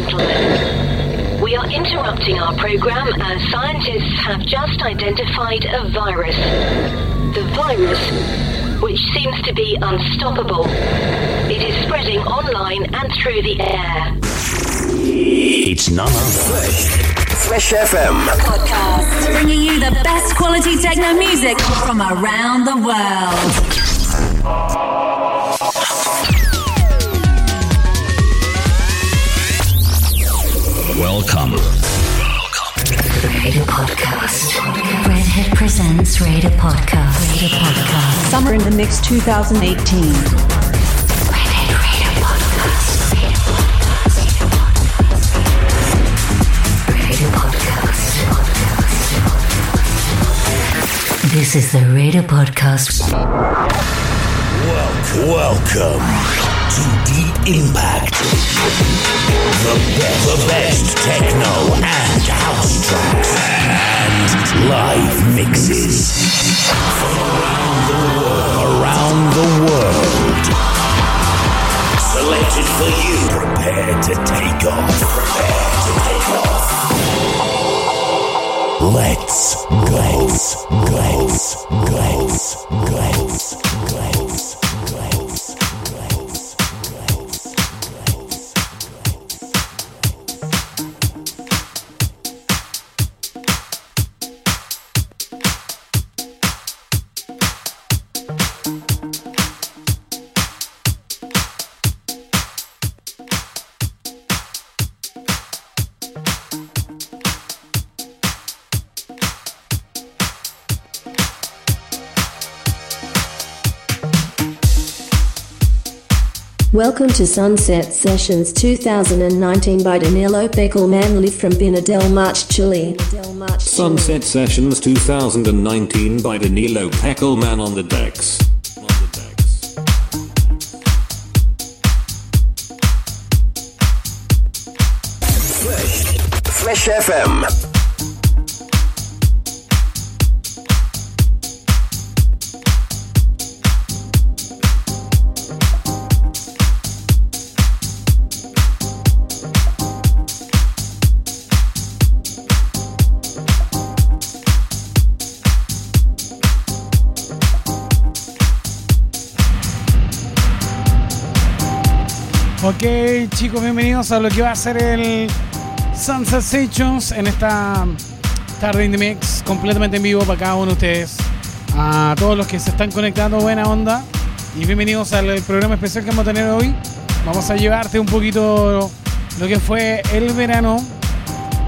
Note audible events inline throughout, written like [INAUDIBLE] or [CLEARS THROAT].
gentlemen. We are interrupting our program as scientists have just identified a virus. The virus, which seems to be unstoppable. It is spreading online and through the air. It's none other. Fresh FM. Podcast. Bringing you the best quality techno music from around the world. Welcome. Radar Podcast. Redhead presents Radar Podcast. Radar Podcast. Summer in the Mix 2018. Redhead Radar Podcast. Radar Podcast. This is the Radar Podcast. Welcome. Welcome to Deep Impact. The best, the best techno and house tracks and live mixes from around the world. Around the world. Selected for you. Prepare to take off. Prepare to take off. Let's go. Let's go. Let's go. Let's go. Welcome to Sunset Sessions 2019 by Danilo Peckelman live from Pina del March, Chile. Sunset Sessions 2019 by Danilo Peckelman on the decks. Fresh FM. Chicos, bienvenidos a lo que va a ser el Sunset Sessions en esta tarde in the mix, completamente en vivo para cada uno de ustedes. A todos los que se están conectando, buena onda. Y bienvenidos al programa especial que vamos a tener hoy. Vamos a llevarte un poquito lo que fue el verano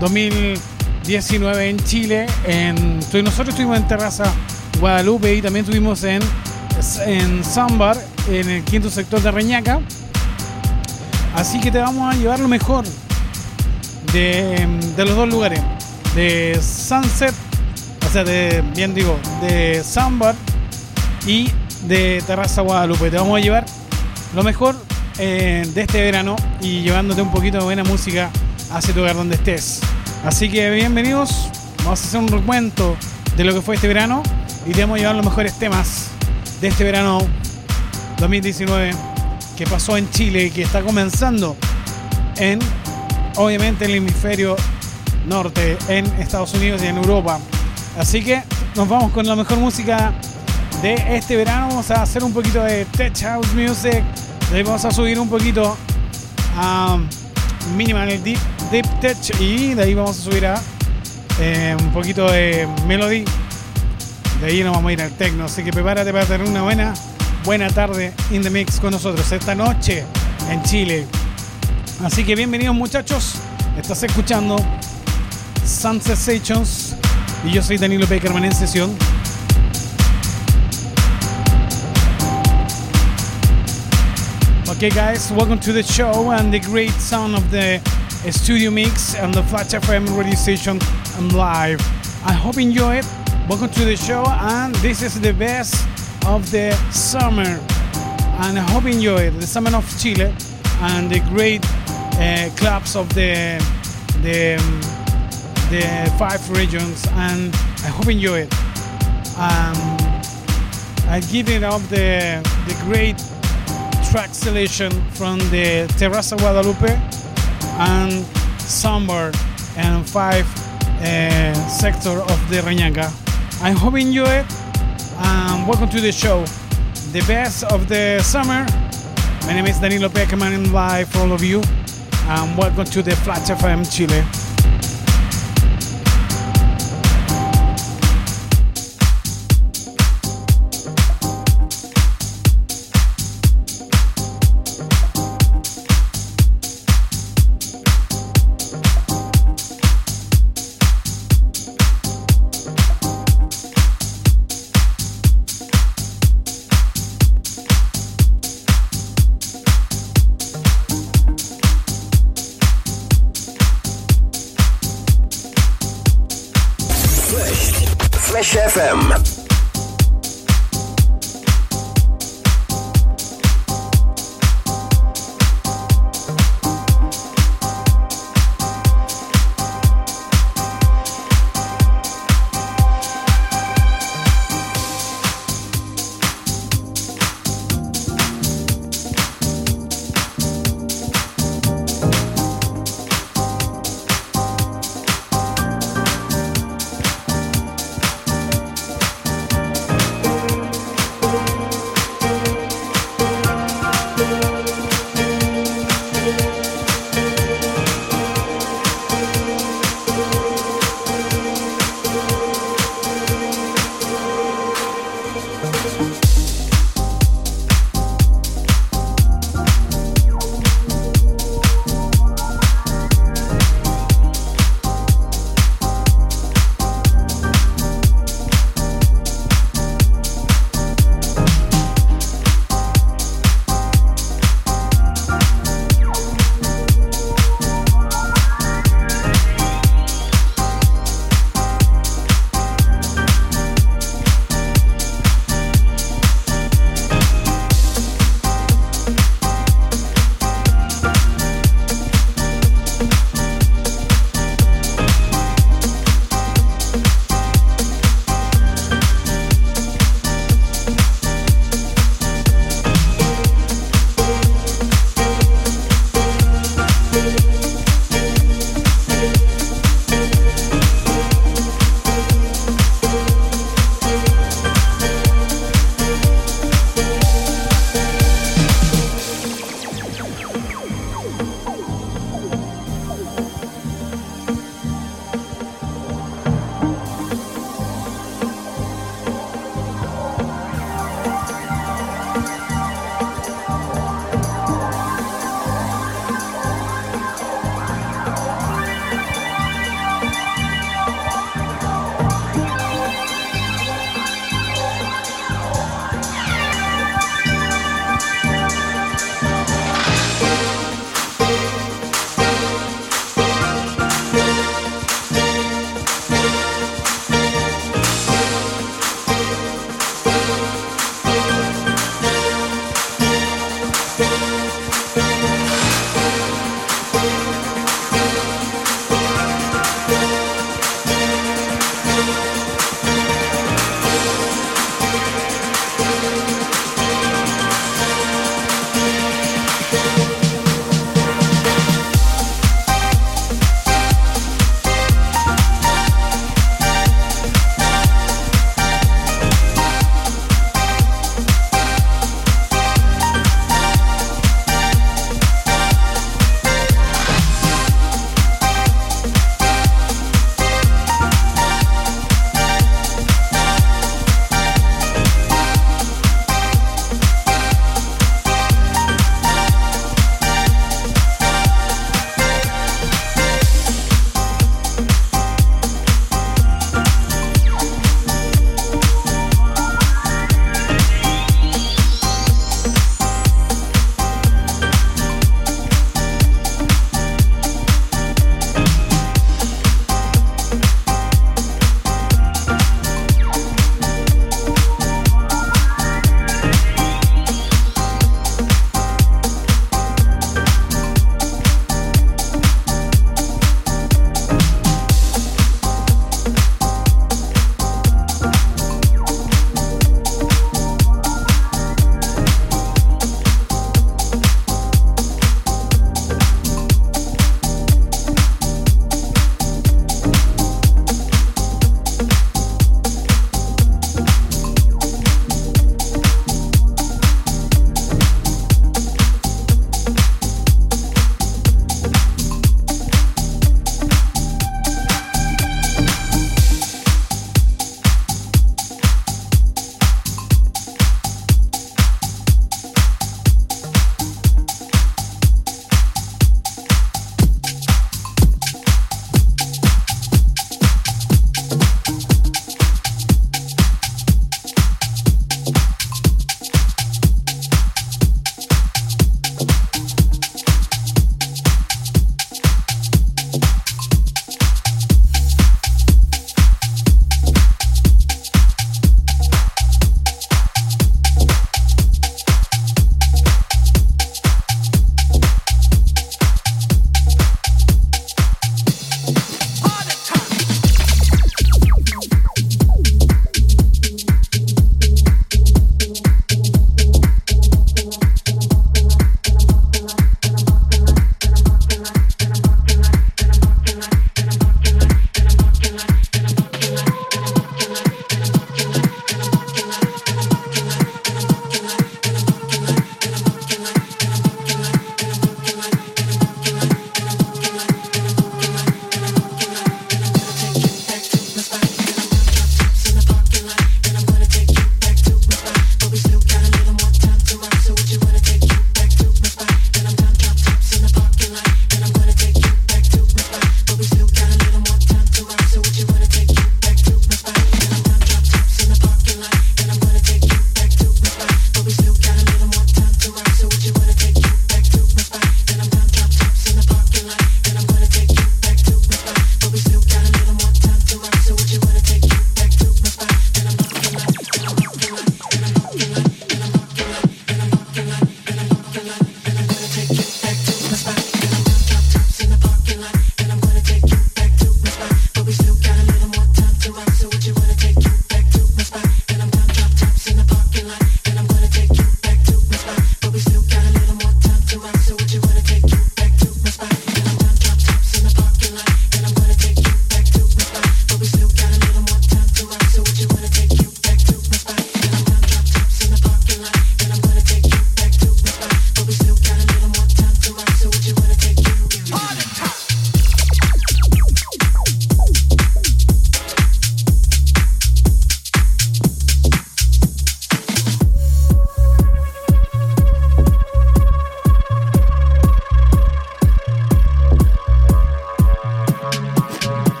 2019 en Chile. En, nosotros estuvimos en Terraza Guadalupe y también estuvimos en, en Zambar, en el quinto sector de Reñaca. Así que te vamos a llevar lo mejor de, de los dos lugares. De Sunset, o sea, de, bien digo, de Sambar y de Terraza Guadalupe. Te vamos a llevar lo mejor eh, de este verano y llevándote un poquito de buena música hacia tu hogar donde estés. Así que bienvenidos. Vamos a hacer un recuento de lo que fue este verano y te vamos a llevar los mejores temas de este verano 2019 que pasó en Chile y que está comenzando en, obviamente, el hemisferio norte, en Estados Unidos y en Europa. Así que nos vamos con la mejor música de este verano. Vamos a hacer un poquito de Tech House Music. Ahí vamos a subir un poquito a Minimal Deep, deep Tech y de ahí vamos a subir a eh, un poquito de Melody. De ahí nos vamos a ir al techno. Así que prepárate para tener una buena buena tarde in the mix con nosotros esta noche en Chile. Así que bienvenidos muchachos. Estás escuchando Sunset Sessions y yo soy Danilo Peckerman en sesión. Okay guys, welcome to the show and the great sound of the studio mix and the Flash FM radio station and live. I hope you enjoy it. Welcome to the show and this is the best of the summer and I hope you enjoy. The summer of Chile and the great uh, clubs of the the um, the five regions and I hope you enjoy it. Um, I give it up the the great track selection from the Terraza Guadalupe and Somber and 5 uh, sector of the Reñaca. I hope you enjoy it. Um, Um, welcome to the show. The best of the summer. My name is Danilo Peckerman live for all of you. And welcome to the Flat FM Chile.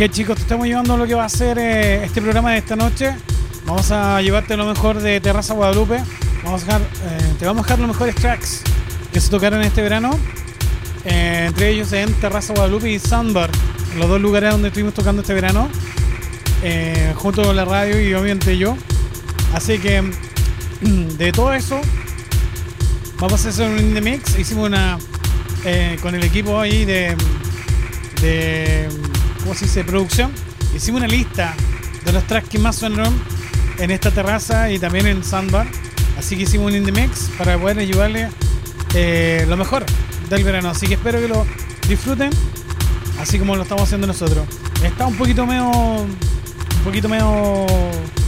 Ok chicos, te estamos llevando lo que va a ser eh, este programa de esta noche. Vamos a llevarte lo mejor de Terraza Guadalupe. Vamos a eh, te vamos a dejar los mejores tracks que se tocaron este verano. Eh, entre ellos en Terraza Guadalupe y Sandbar, los dos lugares donde estuvimos tocando este verano. junto con la radio y obviamente yo. Así que [CLEARS THROAT] de todo eso, vamos a hacer un indie mix. Hicimos una con el equipo ahí de, de ¿cómo se dice? producción. Hicimos una lista de los tracks que más sonaron en esta terraza y también en Sandbar. Así que hicimos un indie mix para poder ayudarle eh, lo mejor del verano. Así que espero que lo disfruten, así como lo estamos haciendo nosotros. Está un poquito medio, un poquito medio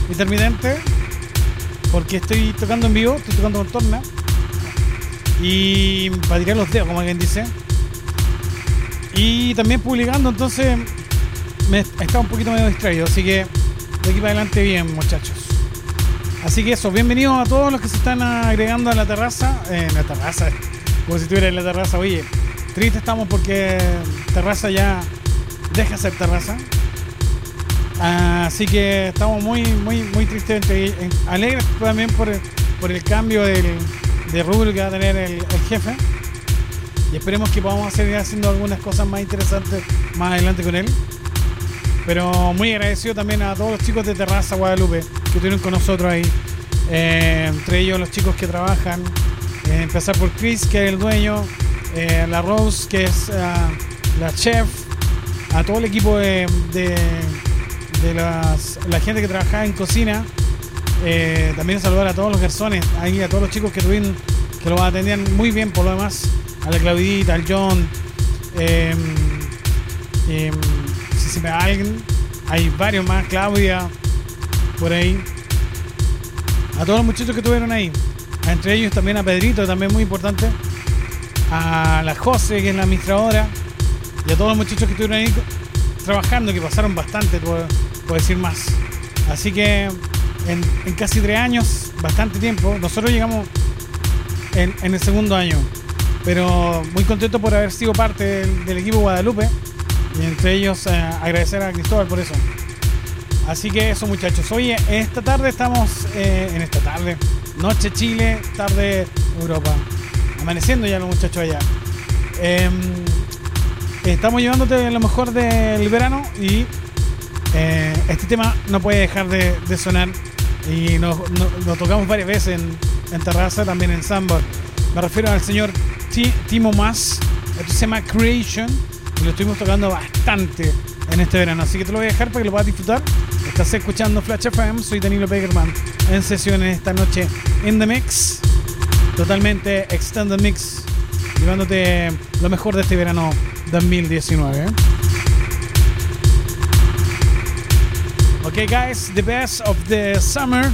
intermitente, porque estoy tocando en vivo, estoy tocando con torna y para tirar los dedos, como alguien dice. Y también publicando, entonces me estaba un poquito medio distraído, así que de aquí para adelante bien, muchachos. Así que eso, bienvenidos a todos los que se están agregando a la terraza. Eh, en la terraza, como si estuviera en la terraza. Oye, triste estamos porque terraza ya deja ser terraza. Así que estamos muy, muy, muy tristes, alegres también por por el cambio de rubro que va a tener el, el jefe. Y esperemos que podamos seguir haciendo algunas cosas más interesantes más adelante con él. Pero muy agradecido también a todos los chicos de Terraza Guadalupe que estuvieron con nosotros ahí. Eh, entre ellos los chicos que trabajan. Eh, empezar por Chris, que es el dueño. eh, la Rose, que es ah, la chef. A todo el equipo de, de, las, la gente que trabaja en cocina. Eh, también saludar a todos los garzones, ahí a todos los chicos que tuvieron, que lo atendían muy bien por lo demás. A la Claudita, al John. Va alguien, hay varios más, Claudia, por ahí. A todos los muchachos que estuvieron ahí. Entre ellos también a Pedrito, también muy importante. A la José, que es la administradora. Y a todos los muchachos que estuvieron ahí trabajando, que pasaron bastante, puedo, puedo decir más. Así que en, casi tres años, bastante tiempo, nosotros llegamos en, en el segundo año. Pero muy contento por haber sido parte del equipo Guadalupe. Y entre ellos eh, agradecer a Cristóbal por eso. Así que eso muchachos. Oye, esta tarde estamos eh, en esta tarde. Noche Chile, tarde Europa. Amaneciendo ya los muchachos allá. Em, estamos llevándote lo mejor del verano y eh, este tema no puede dejar de, de sonar. Y nos, no- lo tocamos varias veces en, Terraza, también en Sandbar. Me refiero al señor Ti- Timo Mas. Esto se llama Creation. Lo estuvimos tocando bastante en este verano. Así que te lo voy a dejar para que lo puedas disfrutar. Estás escuchando Flash FM. Soy Danilo Pegerman en sesiones esta noche en The Mix. Totalmente Extended Mix. Llevándote lo mejor de este verano 2019. Okay, guys, the best of the summer.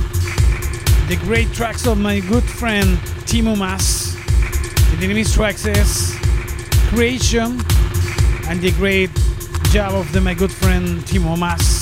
The great tracks of my good friend Timo Mas. The name tracks is Creation and the great job of the, my good friend Timo Mas.